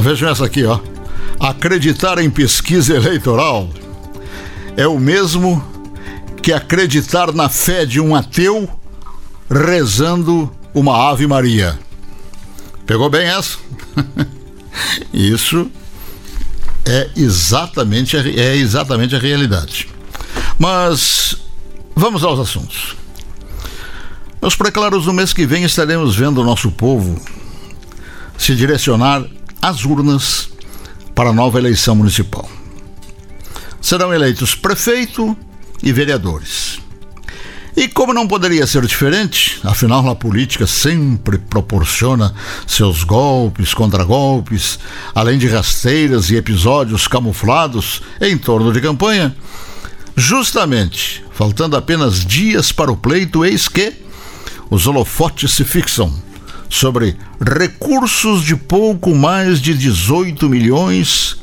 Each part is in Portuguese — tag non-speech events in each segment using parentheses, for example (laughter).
Vejam essa aqui, ó. Acreditar em pesquisa eleitoral é o mesmo que acreditar na fé de um ateu rezando uma Ave Maria. Pegou bem essa? (laughs) Isso é exatamente, é exatamente a realidade. Mas vamos aos assuntos. Meus preclaros, no mês que vem estaremos vendo o nosso povo se direcionar às urnas para a nova eleição municipal. Serão eleitos prefeito e vereadores. E como não poderia ser diferente, afinal a política sempre proporciona seus golpes, contragolpes, além de rasteiras e episódios camuflados em torno de campanha, justamente, faltando apenas dias para o pleito, eis que os holofotes se fixam sobre recursos de pouco mais de 18 milhões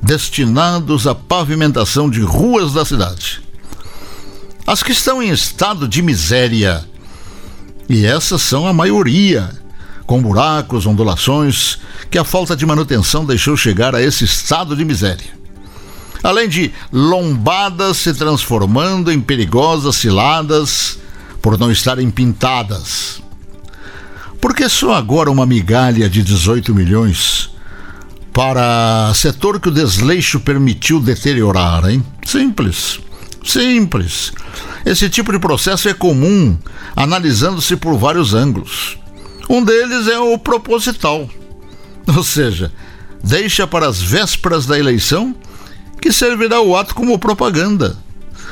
destinados à pavimentação de ruas da cidade. As que estão em estado de miséria, e essas são a maioria, com buracos, ondulações, que a falta de manutenção deixou chegar a esse estado de miséria. Além de lombadas se transformando em perigosas ciladas por não estarem pintadas. Por que só agora uma migalha de 18 milhões para setor que o desleixo permitiu deteriorar, hein? Simples. Simples. Esse tipo de processo é comum, analisando-se por vários ângulos. Um deles é o proposital. Ou seja, deixa para as vésperas da eleição que servirá o ato como propaganda,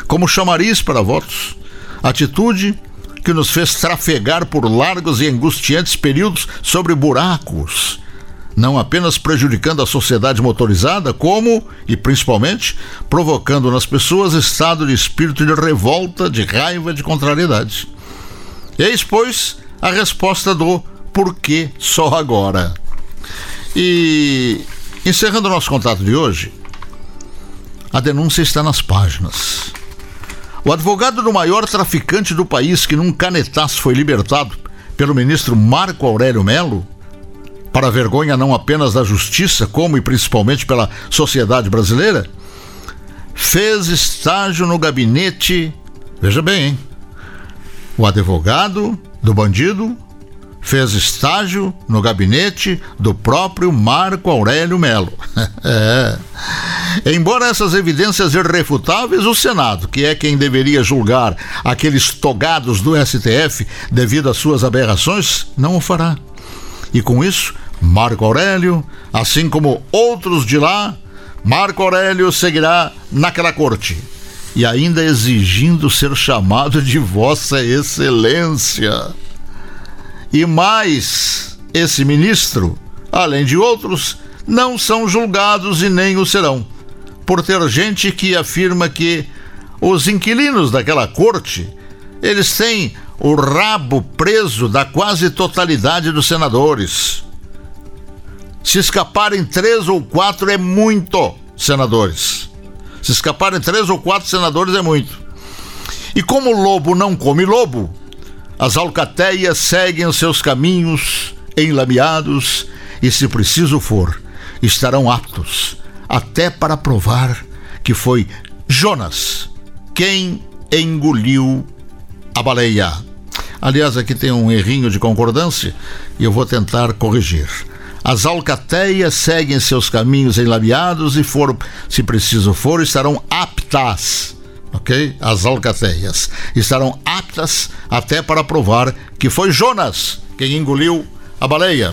como chamariz para votos. Atitude que nos fez trafegar por largos e angustiantes períodos sobre buracos, não apenas prejudicando a sociedade motorizada, como, e principalmente, provocando nas pessoas estado de espírito de revolta, de raiva, de contrariedade. Eis, pois, a resposta do porquê só agora. E, encerrando o nosso contato de hoje, a denúncia está nas páginas. O advogado do maior traficante do país, que num canetaço foi libertado pelo ministro Marco Aurélio Melo, para vergonha não apenas da justiça, como e principalmente pela sociedade brasileira, fez estágio no gabinete. Veja bem, hein? O advogado do bandido fez estágio no gabinete do próprio Marco Aurélio Melo. (laughs) é. Embora essas evidências irrefutáveis, o Senado, que é quem deveria julgar aqueles togados do STF devido às suas aberrações, não o fará. E com isso, Marco Aurélio, assim como outros de lá, Marco Aurélio seguirá naquela corte e ainda exigindo ser chamado de Vossa Excelência. E mais, esse ministro, além de outros, não são julgados e nem o serão, por ter gente que afirma que os inquilinos daquela corte, eles têm o rabo preso da quase totalidade dos senadores. Se escaparem três ou quatro é muito, senadores. Se escaparem três ou quatro senadores é muito. E como o lobo não come lobo, as alcateias seguem os seus caminhos enlameados e, se preciso for, estarão aptos até para provar que foi Jonas quem engoliu a baleia. Aliás, aqui tem um errinho de concordância e eu vou tentar corrigir. As alcateias seguem seus caminhos enlameados e, for, se preciso for, estarão aptas ok? As alcateias estarão aptas até para provar que foi Jonas quem engoliu a baleia.